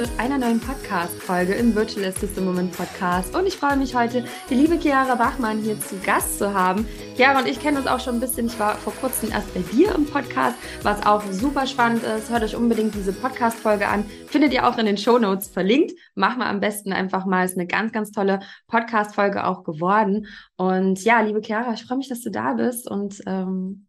zu einer neuen Podcast-Folge im Virtual Assistant Moment Podcast. Und ich freue mich heute, die liebe Chiara Bachmann hier zu Gast zu haben. Chiara und ich kennen uns auch schon ein bisschen. Ich war vor kurzem erst bei dir im Podcast, was auch super spannend ist. Hört euch unbedingt diese Podcast-Folge an. Findet ihr auch in den Show Notes verlinkt. Machen wir am besten einfach mal. Ist eine ganz, ganz tolle Podcast-Folge auch geworden. Und ja, liebe Chiara, ich freue mich, dass du da bist und ähm,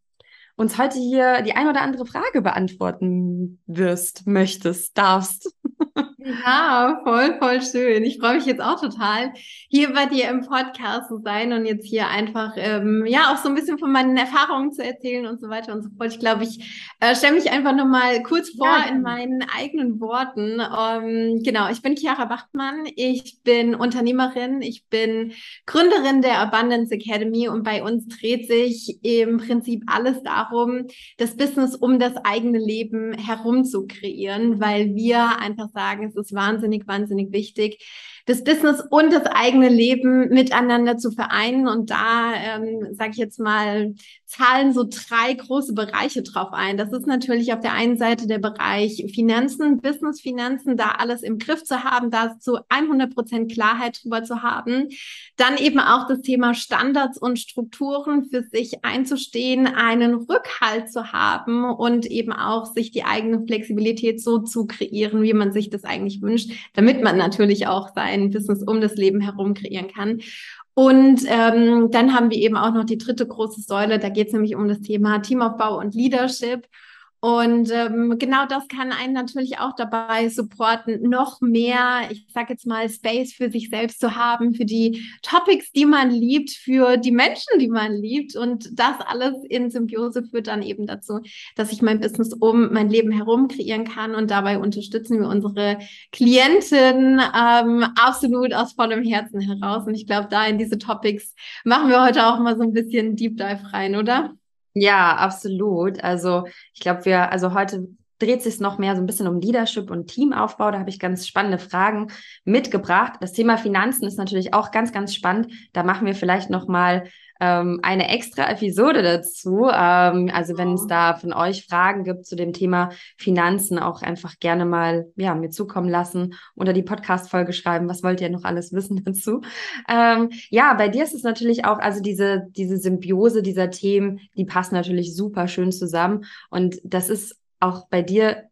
uns heute hier die ein oder andere Frage beantworten wirst, möchtest, darfst. Ja, voll, voll schön. Ich freue mich jetzt auch total, hier bei dir im Podcast zu sein und jetzt hier einfach, ähm, ja, auch so ein bisschen von meinen Erfahrungen zu erzählen und so weiter und so fort. Ich glaube, ich äh, stelle mich einfach nochmal kurz vor ja, in meinen eigenen Worten. Ähm, genau, ich bin Chiara Bachmann. Ich bin Unternehmerin. Ich bin Gründerin der Abundance Academy und bei uns dreht sich im Prinzip alles darum, das Business um das eigene Leben herum zu kreieren, weil wir einfach sagen, es ist wahnsinnig, wahnsinnig wichtig, das Business und das eigene Leben miteinander zu vereinen. Und da, ähm, sage ich jetzt mal, zahlen so drei große Bereiche drauf ein. Das ist natürlich auf der einen Seite der Bereich Finanzen, Business-Finanzen, da alles im Griff zu haben, da zu 100 Prozent Klarheit drüber zu haben. Dann eben auch das Thema Standards und Strukturen für sich einzustehen, einen Rückhalt zu haben und eben auch sich die eigene Flexibilität so zu kreieren, wie man sich das eigentlich wünscht, damit man natürlich auch sein Business um das Leben herum kreieren kann. Und ähm, dann haben wir eben auch noch die dritte große Säule, da geht es nämlich um das Thema Teamaufbau und Leadership. Und ähm, genau das kann einen natürlich auch dabei supporten, noch mehr, ich sage jetzt mal, Space für sich selbst zu haben, für die Topics, die man liebt, für die Menschen, die man liebt. Und das alles in Symbiose führt dann eben dazu, dass ich mein Business um mein Leben herum kreieren kann. Und dabei unterstützen wir unsere Klienten ähm, absolut aus vollem Herzen heraus. Und ich glaube, da in diese Topics machen wir heute auch mal so ein bisschen Deep Dive rein, oder? Ja, absolut. Also ich glaube, wir, also heute dreht sich noch mehr so ein bisschen um Leadership und Teamaufbau. Da habe ich ganz spannende Fragen mitgebracht. Das Thema Finanzen ist natürlich auch ganz, ganz spannend. Da machen wir vielleicht noch mal ähm, eine extra Episode dazu. Ähm, also wenn es da von euch Fragen gibt zu dem Thema Finanzen, auch einfach gerne mal ja, mir zukommen lassen, unter die Podcast-Folge schreiben, was wollt ihr noch alles wissen dazu. Ähm, ja, bei dir ist es natürlich auch, also diese, diese Symbiose dieser Themen, die passen natürlich super schön zusammen. Und das ist auch bei dir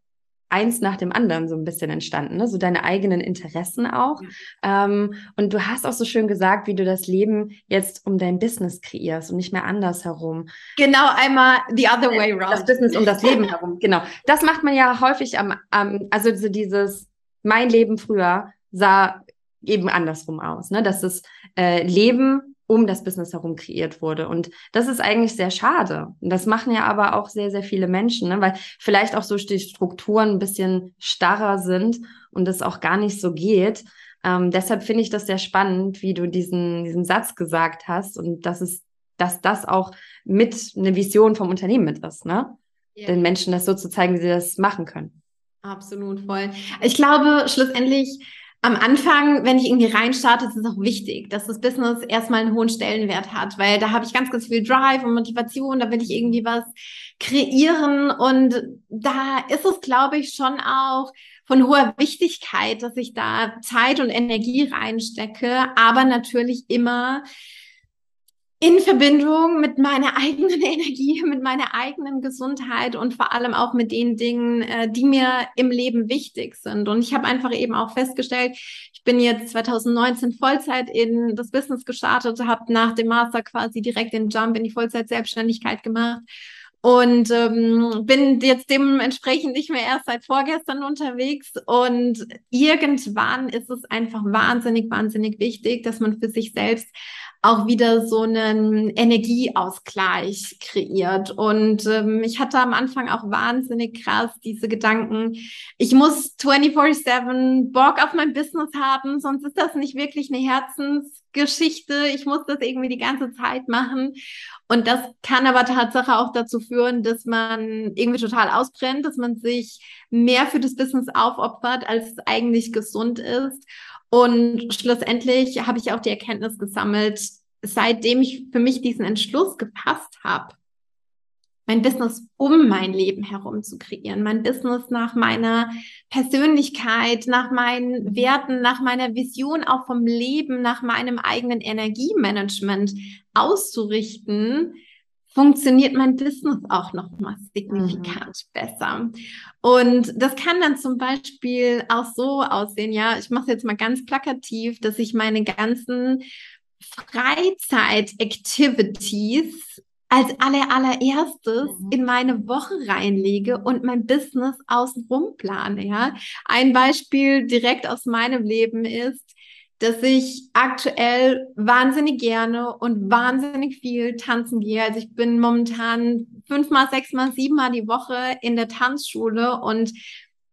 eins nach dem anderen so ein bisschen entstanden, ne? so deine eigenen Interessen auch. Ja. Ähm, und du hast auch so schön gesagt, wie du das Leben jetzt um dein Business kreierst und nicht mehr andersherum. Genau, einmal the other way round. Das Business um das Leben herum, genau. Das macht man ja häufig am, am also so dieses, mein Leben früher sah eben andersrum aus, ne? dass das äh, Leben um das Business herum kreiert wurde. Und das ist eigentlich sehr schade. Und das machen ja aber auch sehr, sehr viele Menschen, ne? weil vielleicht auch so die Strukturen ein bisschen starrer sind und es auch gar nicht so geht. Ähm, deshalb finde ich das sehr spannend, wie du diesen, diesen Satz gesagt hast und dass es, dass das auch mit eine Vision vom Unternehmen mit ist, ne? Ja. Den Menschen das so zu zeigen, wie sie das machen können. Absolut voll. Ich glaube, schlussendlich am Anfang, wenn ich irgendwie reinstarte, ist es auch wichtig, dass das Business erstmal einen hohen Stellenwert hat, weil da habe ich ganz, ganz viel Drive und Motivation, da will ich irgendwie was kreieren und da ist es, glaube ich, schon auch von hoher Wichtigkeit, dass ich da Zeit und Energie reinstecke, aber natürlich immer in Verbindung mit meiner eigenen Energie, mit meiner eigenen Gesundheit und vor allem auch mit den Dingen, äh, die mir im Leben wichtig sind. Und ich habe einfach eben auch festgestellt, ich bin jetzt 2019 Vollzeit in das Business gestartet, habe nach dem Master quasi direkt den Jump in die Vollzeit-Selbstständigkeit gemacht und ähm, bin jetzt dementsprechend nicht mehr erst seit vorgestern unterwegs. Und irgendwann ist es einfach wahnsinnig, wahnsinnig wichtig, dass man für sich selbst auch wieder so einen Energieausgleich kreiert. Und ähm, ich hatte am Anfang auch wahnsinnig krass diese Gedanken, ich muss 24-7 Bock auf mein Business haben, sonst ist das nicht wirklich eine Herzensgeschichte. Ich muss das irgendwie die ganze Zeit machen. Und das kann aber Tatsache auch dazu führen, dass man irgendwie total ausbrennt, dass man sich mehr für das Business aufopfert, als es eigentlich gesund ist. Und schlussendlich habe ich auch die Erkenntnis gesammelt, seitdem ich für mich diesen Entschluss gepasst habe, mein Business um mein Leben herum zu kreieren, mein Business nach meiner Persönlichkeit, nach meinen Werten, nach meiner Vision auch vom Leben, nach meinem eigenen Energiemanagement auszurichten, funktioniert mein Business auch noch mal signifikant mhm. besser. Und das kann dann zum Beispiel auch so aussehen, ja, ich mache es jetzt mal ganz plakativ, dass ich meine ganzen Freizeit-Activities als aller, allererstes mhm. in meine Woche reinlege und mein Business außenrum plane, ja. Ein Beispiel direkt aus meinem Leben ist, dass ich aktuell wahnsinnig gerne und wahnsinnig viel tanzen gehe. Also ich bin momentan fünfmal, sechsmal, siebenmal die Woche in der Tanzschule und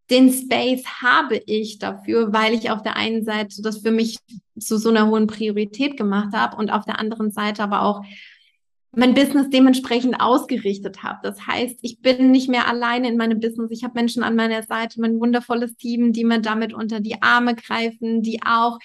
den Space habe ich dafür, weil ich auf der einen Seite das für mich zu so einer hohen Priorität gemacht habe und auf der anderen Seite aber auch mein Business dementsprechend ausgerichtet habe. Das heißt, ich bin nicht mehr alleine in meinem Business. Ich habe Menschen an meiner Seite, mein wundervolles Team, die mir damit unter die Arme greifen, die auch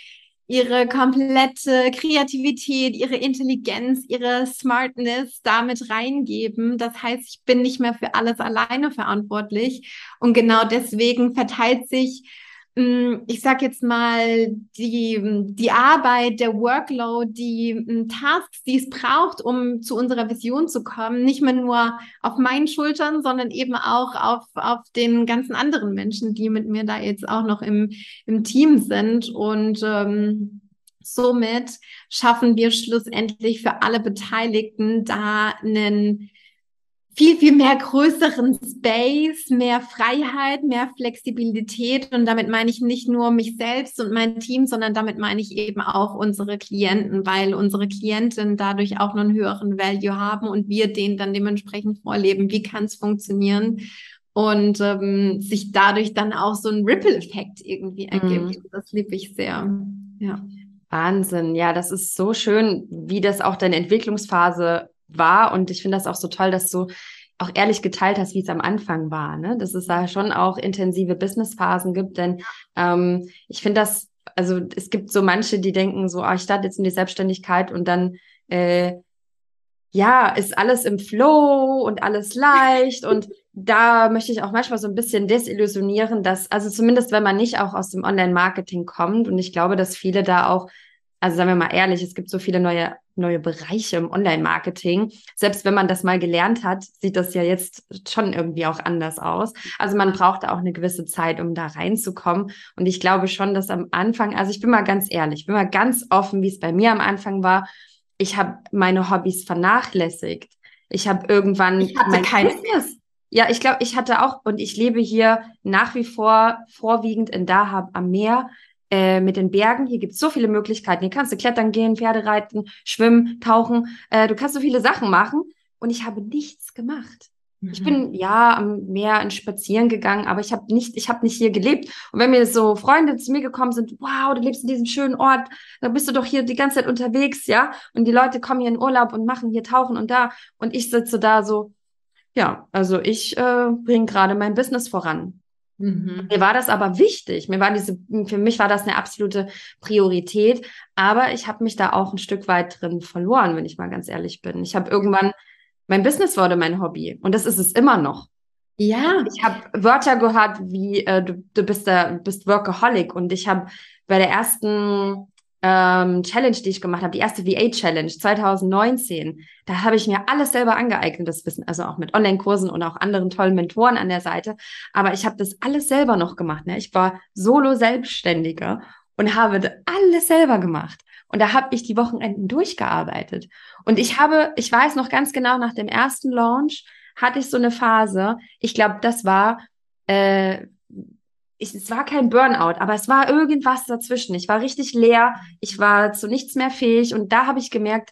ihre komplette Kreativität, ihre Intelligenz, ihre Smartness damit reingeben. Das heißt, ich bin nicht mehr für alles alleine verantwortlich. Und genau deswegen verteilt sich ich sag jetzt mal, die, die Arbeit, der Workload, die hm, Tasks, die es braucht, um zu unserer Vision zu kommen, nicht mehr nur auf meinen Schultern, sondern eben auch auf, auf den ganzen anderen Menschen, die mit mir da jetzt auch noch im, im Team sind. Und ähm, somit schaffen wir schlussendlich für alle Beteiligten da einen viel, viel mehr größeren Space, mehr Freiheit, mehr Flexibilität. Und damit meine ich nicht nur mich selbst und mein Team, sondern damit meine ich eben auch unsere Klienten, weil unsere Klienten dadurch auch noch einen höheren Value haben und wir den dann dementsprechend vorleben. Wie kann es funktionieren? Und ähm, sich dadurch dann auch so ein Ripple-Effekt irgendwie ergibt. Mhm. Das liebe ich sehr. Ja. Wahnsinn. Ja, das ist so schön, wie das auch deine Entwicklungsphase war. Und ich finde das auch so toll, dass du auch ehrlich geteilt hast, wie es am Anfang war, ne? Dass es da schon auch intensive Businessphasen gibt. Denn ähm, ich finde das, also es gibt so manche, die denken so, ah, ich starte jetzt in die Selbstständigkeit und dann äh, ja, ist alles im Flow und alles leicht. und da möchte ich auch manchmal so ein bisschen desillusionieren, dass, also zumindest wenn man nicht auch aus dem Online-Marketing kommt, und ich glaube, dass viele da auch also sagen wir mal ehrlich, es gibt so viele neue, neue Bereiche im Online-Marketing. Selbst wenn man das mal gelernt hat, sieht das ja jetzt schon irgendwie auch anders aus. Also man braucht auch eine gewisse Zeit, um da reinzukommen. Und ich glaube schon, dass am Anfang, also ich bin mal ganz ehrlich, ich bin mal ganz offen, wie es bei mir am Anfang war. Ich habe meine Hobbys vernachlässigt. Ich habe irgendwann ich hatte mein kein Business. Ja, ich glaube, ich hatte auch und ich lebe hier nach wie vor vorwiegend in Dahab am Meer äh, mit den Bergen. Hier gibt es so viele Möglichkeiten. Hier kannst du klettern gehen, Pferde reiten, schwimmen, tauchen. Äh, du kannst so viele Sachen machen. Und ich habe nichts gemacht. Mhm. Ich bin ja am Meer in Spazieren gegangen, aber ich habe nicht, ich habe nicht hier gelebt. Und wenn mir so Freunde zu mir gekommen sind, wow, du lebst in diesem schönen Ort, da bist du doch hier die ganze Zeit unterwegs, ja. Und die Leute kommen hier in Urlaub und machen hier Tauchen und da. Und ich sitze da so, ja, also ich äh, bringe gerade mein Business voran. Mhm. Mir war das aber wichtig. Mir war diese, für mich war das eine absolute Priorität. Aber ich habe mich da auch ein Stück weit drin verloren, wenn ich mal ganz ehrlich bin. Ich habe irgendwann, mein Business wurde mein Hobby und das ist es immer noch. Ja. Ich habe Wörter gehört wie äh, du, du bist der, bist Workaholic und ich habe bei der ersten ähm, Challenge, die ich gemacht habe, die erste VA-Challenge 2019, da habe ich mir alles selber angeeignet, das Wissen, also auch mit Online-Kursen und auch anderen tollen Mentoren an der Seite. Aber ich habe das alles selber noch gemacht. Ne? Ich war Solo-Selbstständige und habe alles selber gemacht. Und da habe ich die Wochenenden durchgearbeitet. Und ich habe, ich weiß noch ganz genau, nach dem ersten Launch hatte ich so eine Phase, ich glaube, das war äh, ich, es war kein Burnout, aber es war irgendwas dazwischen. Ich war richtig leer, ich war zu nichts mehr fähig und da habe ich gemerkt,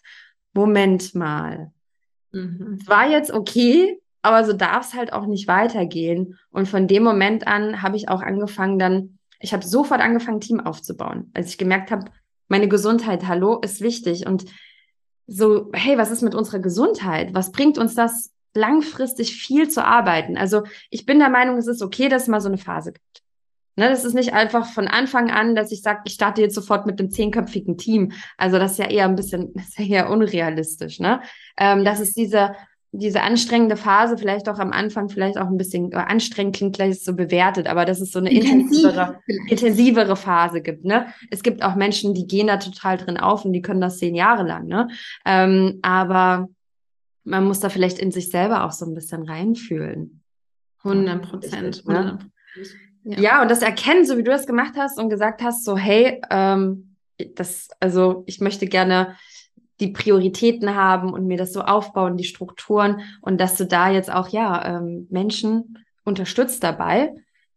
Moment mal, mhm. es war jetzt okay, aber so darf es halt auch nicht weitergehen. Und von dem Moment an habe ich auch angefangen dann, ich habe sofort angefangen, Team aufzubauen, als ich gemerkt habe, meine Gesundheit, hallo, ist wichtig und so, hey, was ist mit unserer Gesundheit? Was bringt uns das langfristig viel zu arbeiten? Also ich bin der Meinung, es ist okay, dass es mal so eine Phase gibt. Ne, das ist nicht einfach von Anfang an, dass ich sage, ich starte jetzt sofort mit einem zehnköpfigen Team. Also das ist ja eher ein bisschen, das ist ja eher unrealistisch. Ne? Ähm, das ist diese, diese anstrengende Phase vielleicht auch am Anfang vielleicht auch ein bisschen anstrengend klingt gleich so bewertet, aber dass es so eine intensivere, intensivere Phase gibt. Ne? Es gibt auch Menschen, die gehen da total drin auf und die können das zehn Jahre lang. Ne? Ähm, aber man muss da vielleicht in sich selber auch so ein bisschen reinfühlen. 100 Prozent. Ne? Ja. ja. und das Erkennen, so wie du das gemacht hast und gesagt hast, so hey, ähm, das, also ich möchte gerne die Prioritäten haben und mir das so aufbauen, die Strukturen und dass du da jetzt auch ja ähm, Menschen unterstützt dabei,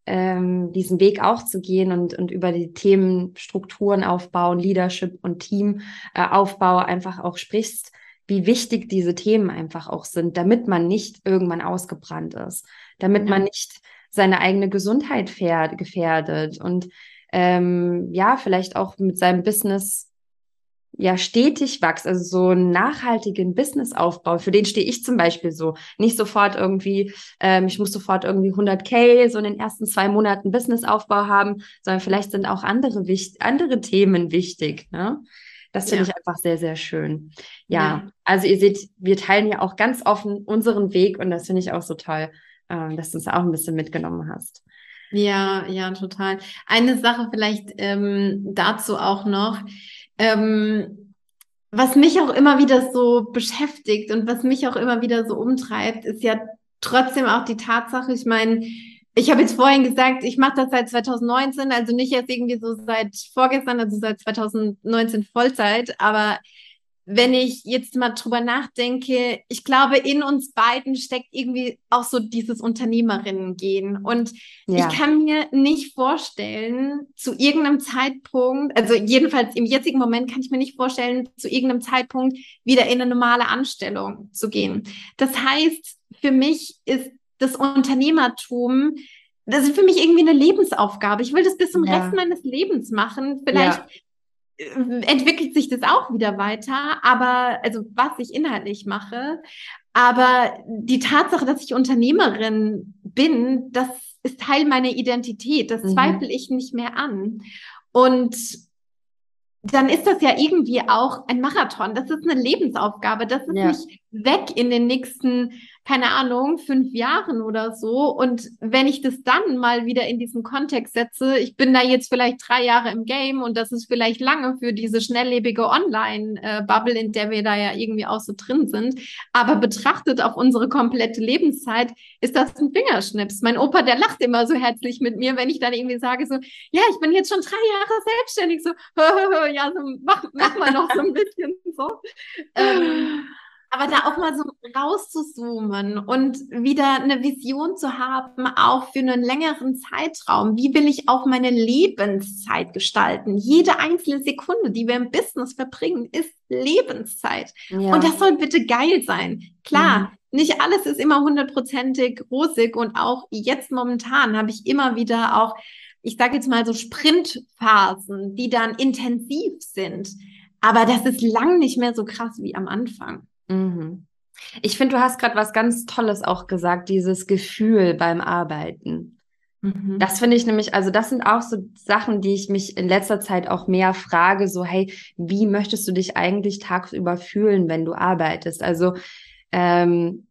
ähm, diesen Weg auch zu gehen und, und über die Themen Strukturen aufbauen, Leadership und Teamaufbau äh, einfach auch sprichst, wie wichtig diese Themen einfach auch sind, damit man nicht irgendwann ausgebrannt ist, damit ja. man nicht seine eigene Gesundheit gefährdet und ähm, ja, vielleicht auch mit seinem Business ja stetig wächst, also so einen nachhaltigen Businessaufbau, für den stehe ich zum Beispiel so. Nicht sofort irgendwie, ähm, ich muss sofort irgendwie 100k so in den ersten zwei Monaten Businessaufbau haben, sondern vielleicht sind auch andere, wichtig, andere Themen wichtig. Ne? Das finde ja. ich einfach sehr, sehr schön. Ja, ja, also ihr seht, wir teilen ja auch ganz offen unseren Weg und das finde ich auch so toll, äh, dass du es auch ein bisschen mitgenommen hast. Ja, ja, total. Eine Sache vielleicht ähm, dazu auch noch. Ähm, was mich auch immer wieder so beschäftigt und was mich auch immer wieder so umtreibt, ist ja trotzdem auch die Tatsache, ich meine, ich habe jetzt vorhin gesagt, ich mache das seit 2019, also nicht erst irgendwie so seit vorgestern, also seit 2019 Vollzeit, aber wenn ich jetzt mal drüber nachdenke, ich glaube, in uns beiden steckt irgendwie auch so dieses Unternehmerinnen-Gehen. Und ja. ich kann mir nicht vorstellen, zu irgendeinem Zeitpunkt, also jedenfalls im jetzigen Moment kann ich mir nicht vorstellen, zu irgendeinem Zeitpunkt wieder in eine normale Anstellung zu gehen. Das heißt, für mich ist das Unternehmertum das ist für mich irgendwie eine Lebensaufgabe. Ich will das bis zum ja. Rest meines Lebens machen. Vielleicht ja. Äh, entwickelt sich das auch wieder weiter, aber also was ich inhaltlich mache, aber die Tatsache, dass ich Unternehmerin bin, das ist Teil meiner Identität. Das mhm. zweifle ich nicht mehr an. Und dann ist das ja irgendwie auch ein Marathon. Das ist eine Lebensaufgabe. Das ist ja. nicht weg in den nächsten keine Ahnung, fünf Jahren oder so. Und wenn ich das dann mal wieder in diesen Kontext setze, ich bin da jetzt vielleicht drei Jahre im Game und das ist vielleicht lange für diese schnelllebige Online-Bubble, in der wir da ja irgendwie auch so drin sind. Aber betrachtet auf unsere komplette Lebenszeit ist das ein Fingerschnips. Mein Opa, der lacht immer so herzlich mit mir, wenn ich dann irgendwie sage so, ja, ich bin jetzt schon drei Jahre selbstständig, so, ja, so mach, mach mal noch so ein bisschen so. Ähm, aber da auch mal so rauszuzoomen und wieder eine Vision zu haben, auch für einen längeren Zeitraum. Wie will ich auch meine Lebenszeit gestalten? Jede einzelne Sekunde, die wir im Business verbringen, ist Lebenszeit. Ja. Und das soll bitte geil sein. Klar, mhm. nicht alles ist immer hundertprozentig rosig und auch jetzt momentan habe ich immer wieder auch, ich sage jetzt mal so Sprintphasen, die dann intensiv sind. Aber das ist lang nicht mehr so krass wie am Anfang. Mhm. Ich finde, du hast gerade was ganz Tolles auch gesagt, dieses Gefühl beim Arbeiten. Mhm. Das finde ich nämlich, also das sind auch so Sachen, die ich mich in letzter Zeit auch mehr frage, so, hey, wie möchtest du dich eigentlich tagsüber fühlen, wenn du arbeitest? Also, ähm,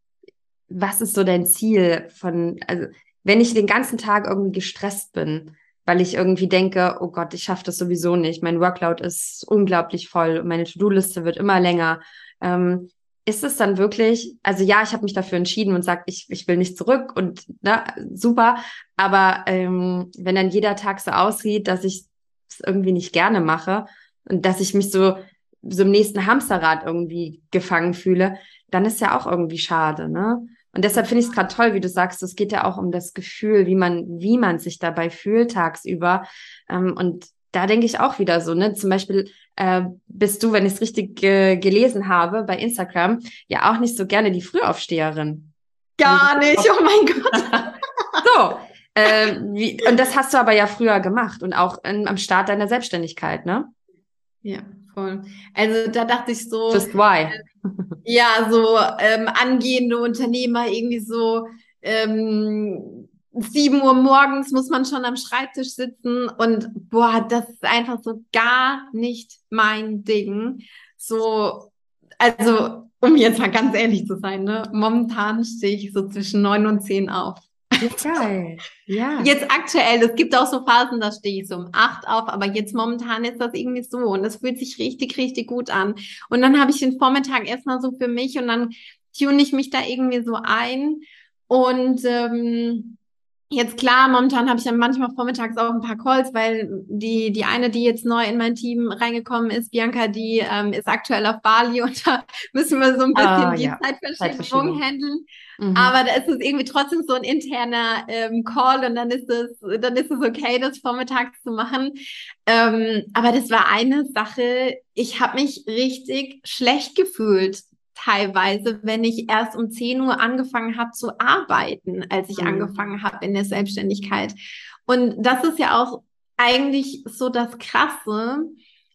was ist so dein Ziel von, also, wenn ich den ganzen Tag irgendwie gestresst bin, weil ich irgendwie denke, oh Gott, ich schaffe das sowieso nicht, mein Workload ist unglaublich voll, meine To-Do-Liste wird immer länger. Ähm, ist es dann wirklich, also ja, ich habe mich dafür entschieden und sage, ich, ich will nicht zurück und ne, super, aber ähm, wenn dann jeder Tag so aussieht, dass ich es irgendwie nicht gerne mache und dass ich mich so, so im nächsten Hamsterrad irgendwie gefangen fühle, dann ist ja auch irgendwie schade, ne? Und deshalb finde ich es gerade toll, wie du sagst, es geht ja auch um das Gefühl, wie man, wie man sich dabei fühlt tagsüber. Ähm, und da denke ich auch wieder so, ne? Zum Beispiel äh, bist du, wenn ich es richtig ge gelesen habe, bei Instagram ja auch nicht so gerne die Frühaufsteherin. Gar nicht, oh mein Gott. so. Äh, wie, und das hast du aber ja früher gemacht und auch in, am Start deiner Selbstständigkeit, ne? Ja, voll. Also da dachte ich so. Just why? Äh, ja, so ähm, angehende Unternehmer irgendwie so ähm, sieben Uhr morgens muss man schon am Schreibtisch sitzen und boah, das ist einfach so gar nicht mein Ding. So, also um jetzt mal ganz ehrlich zu sein, ne? momentan stehe ich so zwischen neun und zehn auf. Geil. Ja. Jetzt aktuell, es gibt auch so Phasen, da stehe ich so um acht auf, aber jetzt momentan ist das irgendwie so und das fühlt sich richtig, richtig gut an. Und dann habe ich den Vormittag erstmal so für mich und dann tune ich mich da irgendwie so ein und ähm, Jetzt klar, momentan habe ich dann manchmal vormittags auch ein paar Calls, weil die, die eine, die jetzt neu in mein Team reingekommen ist, Bianca, die ähm, ist aktuell auf Bali und da müssen wir so ein bisschen ah, die ja. Zeitverschiebung handeln. Mhm. Aber da ist es irgendwie trotzdem so ein interner ähm, Call und dann ist es, dann ist es okay, das vormittags zu machen. Ähm, aber das war eine Sache, ich habe mich richtig schlecht gefühlt teilweise, wenn ich erst um 10 Uhr angefangen habe zu arbeiten, als ich mhm. angefangen habe in der Selbstständigkeit. Und das ist ja auch eigentlich so das Krasse.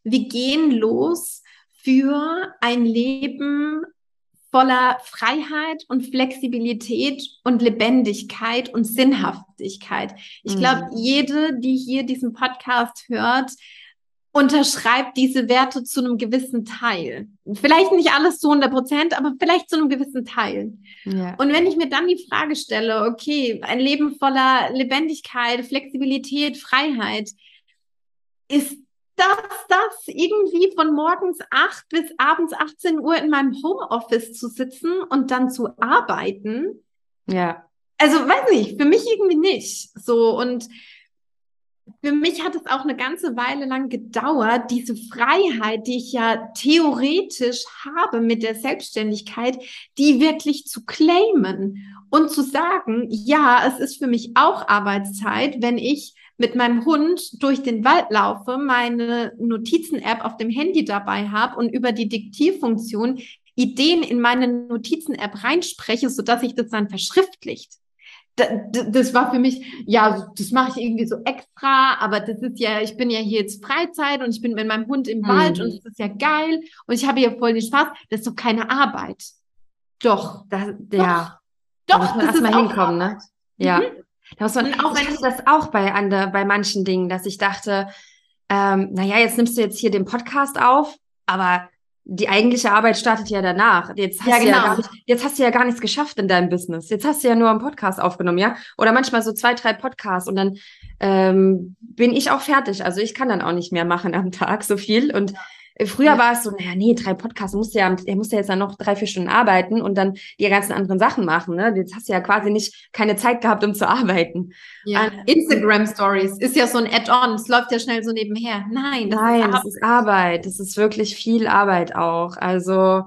Wir gehen los für ein Leben voller Freiheit und Flexibilität und Lebendigkeit und Sinnhaftigkeit. Ich glaube, mhm. jede, die hier diesen Podcast hört, unterschreibt diese Werte zu einem gewissen Teil. Vielleicht nicht alles zu 100 Prozent, aber vielleicht zu einem gewissen Teil. Ja. Und wenn ich mir dann die Frage stelle, okay, ein Leben voller Lebendigkeit, Flexibilität, Freiheit, ist das das irgendwie von morgens 8 bis abends 18 Uhr in meinem Homeoffice zu sitzen und dann zu arbeiten? Ja. Also, weiß nicht, für mich irgendwie nicht. So und für mich hat es auch eine ganze Weile lang gedauert, diese Freiheit, die ich ja theoretisch habe mit der Selbstständigkeit, die wirklich zu claimen und zu sagen, ja, es ist für mich auch Arbeitszeit, wenn ich mit meinem Hund durch den Wald laufe, meine Notizen-App auf dem Handy dabei habe und über die Diktierfunktion Ideen in meine Notizen-App reinspreche, sodass ich das dann verschriftlicht das war für mich, ja, das mache ich irgendwie so extra, aber das ist ja, ich bin ja hier jetzt Freizeit und ich bin mit meinem Hund im Wald mhm. und es ist ja geil und ich habe hier voll den Spaß. Das ist doch keine Arbeit. Doch. Das, ja. Doch, da muss man erstmal hinkommen, ne? Ja. Mhm. Da muss man, auch wenn ich das auch bei, an bei manchen Dingen, dass ich dachte, ähm, naja, jetzt nimmst du jetzt hier den Podcast auf, aber die eigentliche Arbeit startet ja danach. Jetzt hast, ja, genau. du ja nicht, jetzt hast du ja gar nichts geschafft in deinem Business. Jetzt hast du ja nur einen Podcast aufgenommen, ja? Oder manchmal so zwei, drei Podcasts und dann ähm, bin ich auch fertig. Also ich kann dann auch nicht mehr machen am Tag so viel. Und Früher ja. war es so, naja, nee, drei Podcasts, musst ja, er muss ja jetzt dann noch drei, vier Stunden arbeiten und dann die ganzen anderen Sachen machen. Ne? Jetzt hast du ja quasi nicht keine Zeit gehabt, um zu arbeiten. Ja. Ähm, Instagram Stories ist ja so ein Add-on, es läuft ja schnell so nebenher. Nein, das Nein, ist das ist Arbeit. Das ist wirklich viel Arbeit auch. Also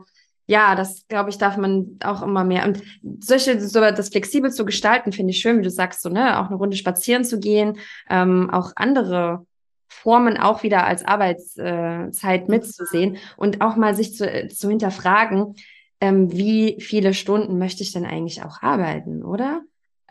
ja, das glaube ich, darf man auch immer mehr. Und solche, so das flexibel zu gestalten, finde ich schön, wie du sagst, so, ne, auch eine Runde spazieren zu gehen, ähm, auch andere Formen auch wieder als Arbeitszeit mitzusehen und auch mal sich zu, zu hinterfragen, ähm, wie viele Stunden möchte ich denn eigentlich auch arbeiten, oder?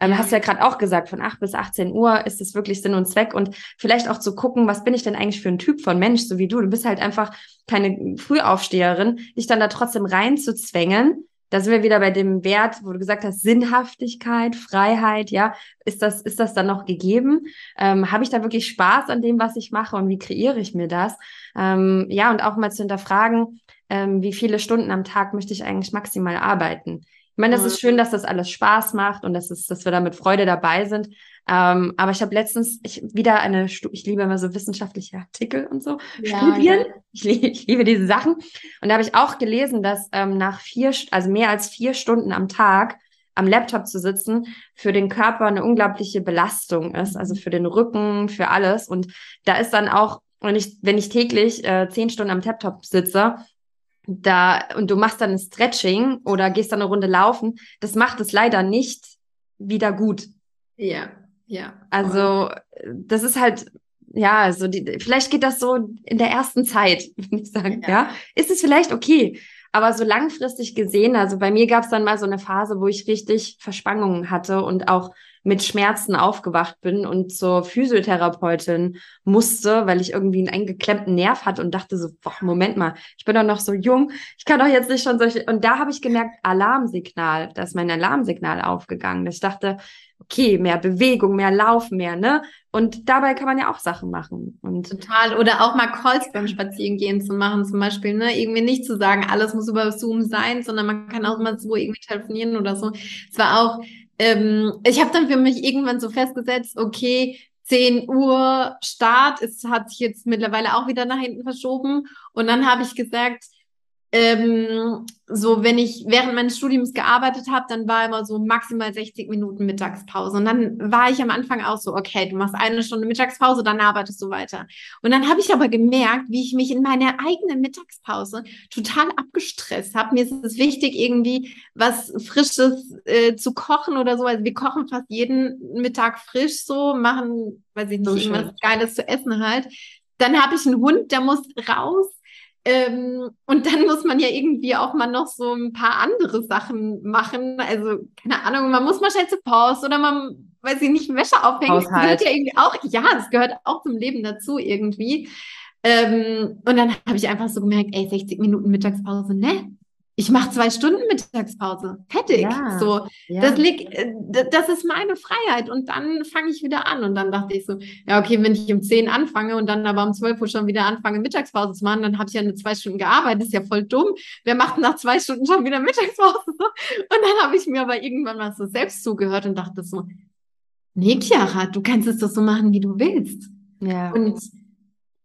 Ähm, hast du ja gerade auch gesagt, von 8 bis 18 Uhr ist es wirklich Sinn und Zweck und vielleicht auch zu gucken, was bin ich denn eigentlich für ein Typ von Mensch, so wie du. Du bist halt einfach keine Frühaufsteherin, dich dann da trotzdem reinzuzwängen, da sind wir wieder bei dem Wert, wo du gesagt hast, Sinnhaftigkeit, Freiheit, ja, ist das, ist das dann noch gegeben? Ähm, Habe ich da wirklich Spaß an dem, was ich mache und wie kreiere ich mir das? Ähm, ja, und auch mal zu hinterfragen, ähm, wie viele Stunden am Tag möchte ich eigentlich maximal arbeiten? Ich meine, das ist schön, dass das alles Spaß macht und dass, es, dass wir da mit Freude dabei sind. Ähm, aber ich habe letztens ich, wieder eine, ich liebe immer so wissenschaftliche Artikel und so, ja, Studien. Ja. Ich, ich, liebe diese Sachen. Und da habe ich auch gelesen, dass ähm, nach vier, also mehr als vier Stunden am Tag am Laptop zu sitzen, für den Körper eine unglaubliche Belastung ist, also für den Rücken, für alles. Und da ist dann auch, wenn ich, wenn ich täglich äh, zehn Stunden am Laptop sitze, da und du machst dann ein Stretching oder gehst dann eine Runde laufen, das macht es leider nicht wieder gut. Ja. Ja. Also, das ist halt, ja, also die, vielleicht geht das so in der ersten Zeit, würde ich sagen, ja. ja. Ist es vielleicht okay. Aber so langfristig gesehen, also bei mir gab es dann mal so eine Phase, wo ich richtig Verspannungen hatte und auch mit Schmerzen aufgewacht bin und zur Physiotherapeutin musste, weil ich irgendwie einen eingeklemmten Nerv hatte und dachte so, boah, Moment mal, ich bin doch noch so jung, ich kann doch jetzt nicht schon solche. Und da habe ich gemerkt, Alarmsignal, da ist mein Alarmsignal aufgegangen. Ich dachte, okay, mehr Bewegung, mehr Lauf, mehr, ne? Und dabei kann man ja auch Sachen machen. Und Total. Oder auch mal Calls beim Spazierengehen zu machen, zum Beispiel, ne? Irgendwie nicht zu sagen, alles muss über Zoom sein, sondern man kann auch mal so irgendwie telefonieren oder so. Es war auch, ähm, ich habe dann für mich irgendwann so festgesetzt, okay, 10 Uhr Start, es hat sich jetzt mittlerweile auch wieder nach hinten verschoben. Und dann habe ich gesagt, ähm, so, wenn ich während meines Studiums gearbeitet habe, dann war immer so maximal 60 Minuten Mittagspause. Und dann war ich am Anfang auch so, okay, du machst eine Stunde Mittagspause, dann arbeitest du weiter. Und dann habe ich aber gemerkt, wie ich mich in meiner eigenen Mittagspause total abgestresst habe. Mir ist es wichtig, irgendwie was Frisches äh, zu kochen oder so. Also wir kochen fast jeden Mittag frisch so, machen, weiß ich nicht, so irgendwas. Geiles zu essen halt. Dann habe ich einen Hund, der muss raus ähm, und dann muss man ja irgendwie auch mal noch so ein paar andere Sachen machen. Also, keine Ahnung, man muss mal schnell zur Post oder man, weiß ich nicht, Wäsche aufhängen. Das gehört ja irgendwie auch, ja, das gehört auch zum Leben dazu irgendwie. Ähm, und dann habe ich einfach so gemerkt, ey, 60 Minuten Mittagspause, ne? Ich mache zwei Stunden Mittagspause. Fertig. Ja, so, ja. das liegt, äh, das ist meine Freiheit. Und dann fange ich wieder an. Und dann dachte ich so, ja, okay, wenn ich um zehn anfange und dann aber um zwölf Uhr schon wieder anfange, Mittagspause zu machen, dann habe ich ja nur zwei Stunden gearbeitet. Ist ja voll dumm. Wer macht nach zwei Stunden schon wieder Mittagspause? Und dann habe ich mir aber irgendwann mal so selbst zugehört und dachte so, nee, Chiara, du kannst es doch so machen, wie du willst. Ja. Und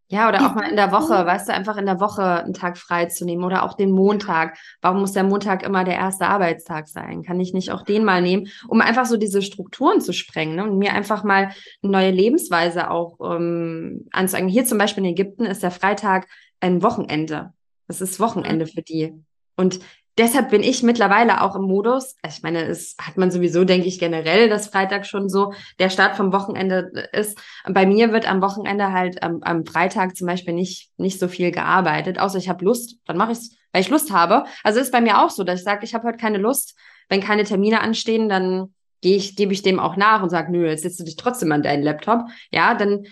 ja, oder auch mal in der Woche, weißt du, einfach in der Woche einen Tag frei zu nehmen oder auch den Montag. Warum muss der Montag immer der erste Arbeitstag sein? Kann ich nicht auch den mal nehmen, um einfach so diese Strukturen zu sprengen ne? und mir einfach mal eine neue Lebensweise auch ähm, anzueigen. Hier zum Beispiel in Ägypten ist der Freitag ein Wochenende. Das ist Wochenende für die. Und deshalb bin ich mittlerweile auch im Modus. Ich meine, es hat man sowieso, denke ich, generell, dass Freitag schon so der Start vom Wochenende ist. Bei mir wird am Wochenende halt am, am Freitag zum Beispiel nicht, nicht so viel gearbeitet, außer ich habe Lust, dann mache ich es, weil ich Lust habe. Also ist bei mir auch so, dass ich sage, ich habe heute keine Lust. Wenn keine Termine anstehen, dann gehe ich, gebe ich dem auch nach und sage, nö, jetzt setzt du dich trotzdem an deinen Laptop. Ja, dann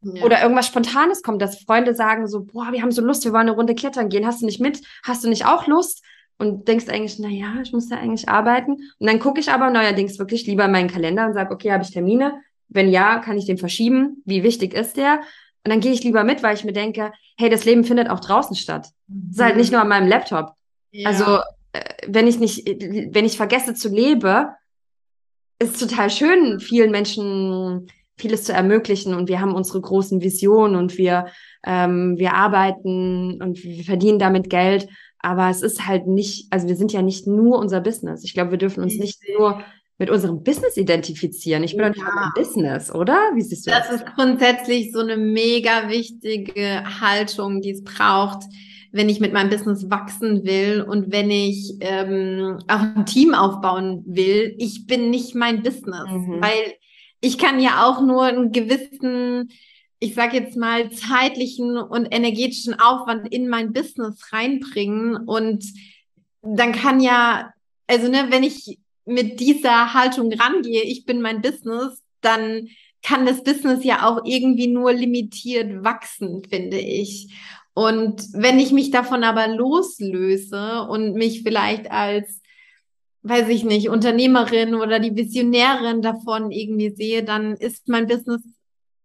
ja. Oder irgendwas Spontanes kommt, dass Freunde sagen so, boah, wir haben so Lust, wir wollen eine Runde klettern gehen. Hast du nicht mit? Hast du nicht auch Lust? Und denkst eigentlich, na ja, ich muss ja eigentlich arbeiten. Und dann gucke ich aber neuerdings wirklich lieber in meinen Kalender und sage, okay, habe ich Termine? Wenn ja, kann ich den verschieben? Wie wichtig ist der? Und dann gehe ich lieber mit, weil ich mir denke, hey, das Leben findet auch draußen statt. Mhm. ist halt nicht nur an meinem Laptop. Ja. Also, äh, wenn ich nicht, wenn ich vergesse zu leben, ist total schön, vielen Menschen vieles zu ermöglichen und wir haben unsere großen Visionen und wir, ähm, wir arbeiten und wir verdienen damit Geld. Aber es ist halt nicht, also wir sind ja nicht nur unser Business. Ich glaube, wir dürfen uns nicht nur mit unserem Business identifizieren. Ich bin ja. doch nicht mein Business, oder? Wie siehst du das? Das ist grundsätzlich so eine mega wichtige Haltung, die es braucht, wenn ich mit meinem Business wachsen will und wenn ich ähm, auch ein Team aufbauen will. Ich bin nicht mein Business, mhm. weil ich kann ja auch nur einen gewissen ich sage jetzt mal, zeitlichen und energetischen Aufwand in mein Business reinbringen. Und dann kann ja, also ne, wenn ich mit dieser Haltung rangehe, ich bin mein Business, dann kann das Business ja auch irgendwie nur limitiert wachsen, finde ich. Und wenn ich mich davon aber loslöse und mich vielleicht als, weiß ich nicht, Unternehmerin oder die Visionärin davon irgendwie sehe, dann ist mein Business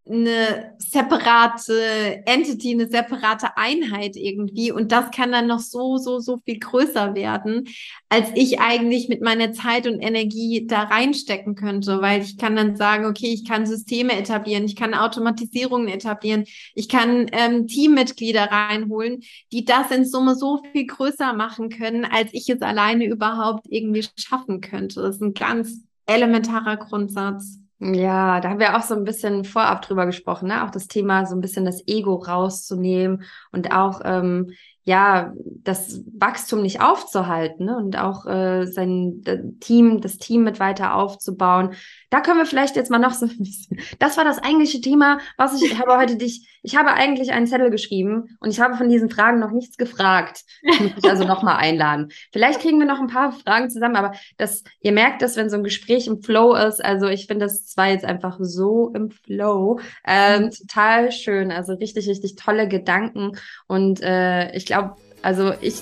eine separate Entity, eine separate Einheit irgendwie. Und das kann dann noch so, so, so viel größer werden, als ich eigentlich mit meiner Zeit und Energie da reinstecken könnte, weil ich kann dann sagen, okay, ich kann Systeme etablieren, ich kann Automatisierungen etablieren, ich kann ähm, Teammitglieder reinholen, die das in Summe so viel größer machen können, als ich es alleine überhaupt irgendwie schaffen könnte. Das ist ein ganz elementarer Grundsatz. Ja, da haben wir auch so ein bisschen vorab drüber gesprochen, ne? Auch das Thema, so ein bisschen das Ego rauszunehmen und auch ähm, ja, das Wachstum nicht aufzuhalten ne? und auch äh, sein Team, das Team mit weiter aufzubauen. Da können wir vielleicht jetzt mal noch so ein bisschen. Das war das eigentliche Thema, was ich, habe heute dich, ich habe eigentlich einen Zettel geschrieben und ich habe von diesen Fragen noch nichts gefragt. Ich muss dich also nochmal einladen. Vielleicht kriegen wir noch ein paar Fragen zusammen, aber das, ihr merkt das, wenn so ein Gespräch im Flow ist. Also ich finde, das war jetzt einfach so im Flow. Ähm, mhm. total schön. Also richtig, richtig tolle Gedanken. Und äh, ich glaube, also ich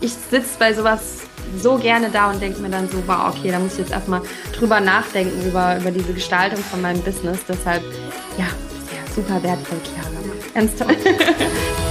ich sitze bei sowas so gerne da und denke mir dann so, wow, okay, da muss ich jetzt erstmal drüber nachdenken, über, über diese Gestaltung von meinem Business. Deshalb, ja, ja super wertvoll, Chiara. Ganz toll.